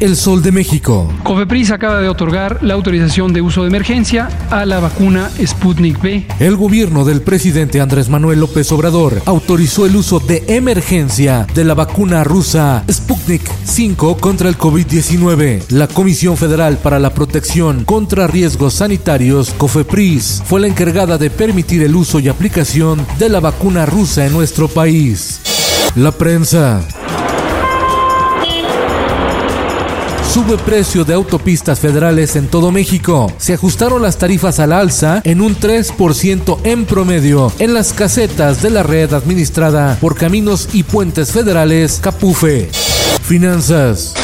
El Sol de México. Cofepris acaba de otorgar la autorización de uso de emergencia a la vacuna Sputnik V. El gobierno del presidente Andrés Manuel López Obrador autorizó el uso de emergencia de la vacuna rusa Sputnik 5 contra el COVID-19. La Comisión Federal para la Protección contra Riesgos Sanitarios, COFEPRIS, fue la encargada de permitir el uso y aplicación de la vacuna rusa en nuestro país. La prensa. Sube precio de autopistas federales en todo México. Se ajustaron las tarifas al alza en un 3% en promedio en las casetas de la red administrada por Caminos y Puentes Federales Capufe. Finanzas.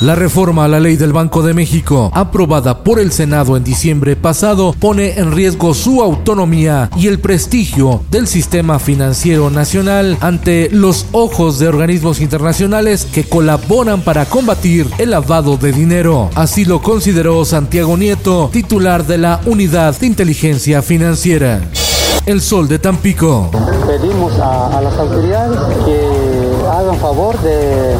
La reforma a la ley del Banco de México, aprobada por el Senado en diciembre pasado, pone en riesgo su autonomía y el prestigio del sistema financiero nacional ante los ojos de organismos internacionales que colaboran para combatir el lavado de dinero. Así lo consideró Santiago Nieto, titular de la Unidad de Inteligencia Financiera. El Sol de Tampico. Pedimos a, a las autoridades que hagan favor de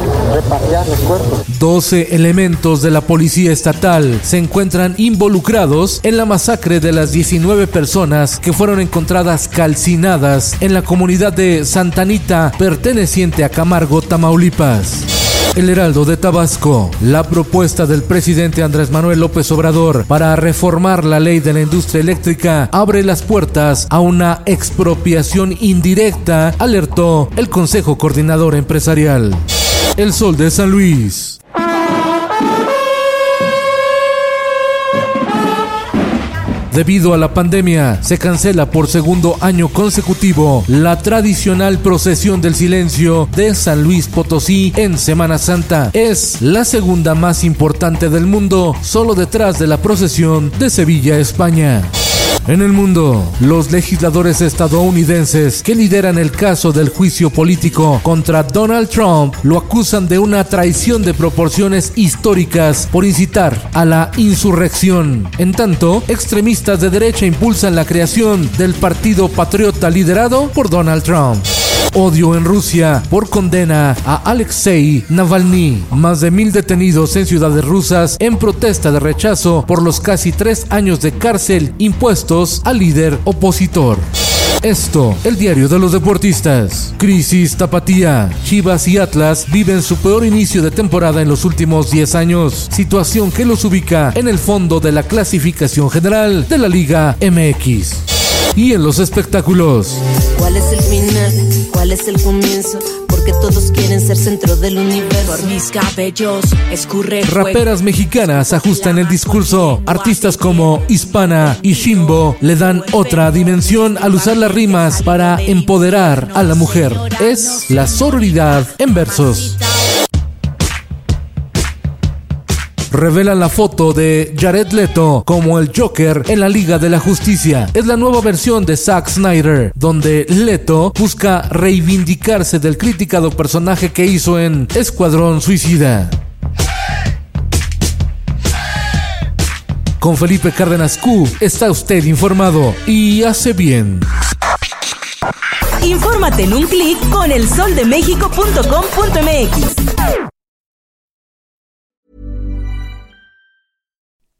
los cuerpos. 12 elementos de la policía estatal se encuentran involucrados en la masacre de las 19 personas que fueron encontradas calcinadas en la comunidad de Santanita perteneciente a Camargo, Tamaulipas. El Heraldo de Tabasco, la propuesta del presidente Andrés Manuel López Obrador para reformar la ley de la industria eléctrica abre las puertas a una expropiación indirecta, alertó el Consejo Coordinador Empresarial. El Sol de San Luis. Debido a la pandemia, se cancela por segundo año consecutivo la tradicional procesión del silencio de San Luis Potosí en Semana Santa. Es la segunda más importante del mundo, solo detrás de la procesión de Sevilla, España. En el mundo, los legisladores estadounidenses que lideran el caso del juicio político contra Donald Trump lo acusan de una traición de proporciones históricas por incitar a la insurrección. En tanto, extremistas de derecha impulsan la creación del Partido Patriota liderado por Donald Trump. Odio en Rusia por condena a Alexei Navalny. Más de mil detenidos en ciudades rusas en protesta de rechazo por los casi tres años de cárcel impuestos al líder opositor. Esto, el diario de los deportistas. Crisis Tapatía. Chivas y Atlas viven su peor inicio de temporada en los últimos 10 años, situación que los ubica en el fondo de la clasificación general de la Liga MX. Y en los espectáculos. ¿Cuál es el final? ¿Cuál es el comienzo? Porque todos quieren ser centro del universo. Por mis cabellos escurre. Raperas mexicanas ajustan el discurso. Artistas como Hispana y Shimbo le dan otra dimensión al usar las rimas para empoderar a la mujer. Es la sororidad en versos. Revelan la foto de Jared Leto como el Joker en la Liga de la Justicia. Es la nueva versión de Zack Snyder, donde Leto busca reivindicarse del criticado personaje que hizo en Escuadrón Suicida. Con Felipe Cárdenas Q está usted informado y hace bien. Infórmate en un clic con elsoldemexico.com.mx.